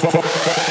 Bye-bye.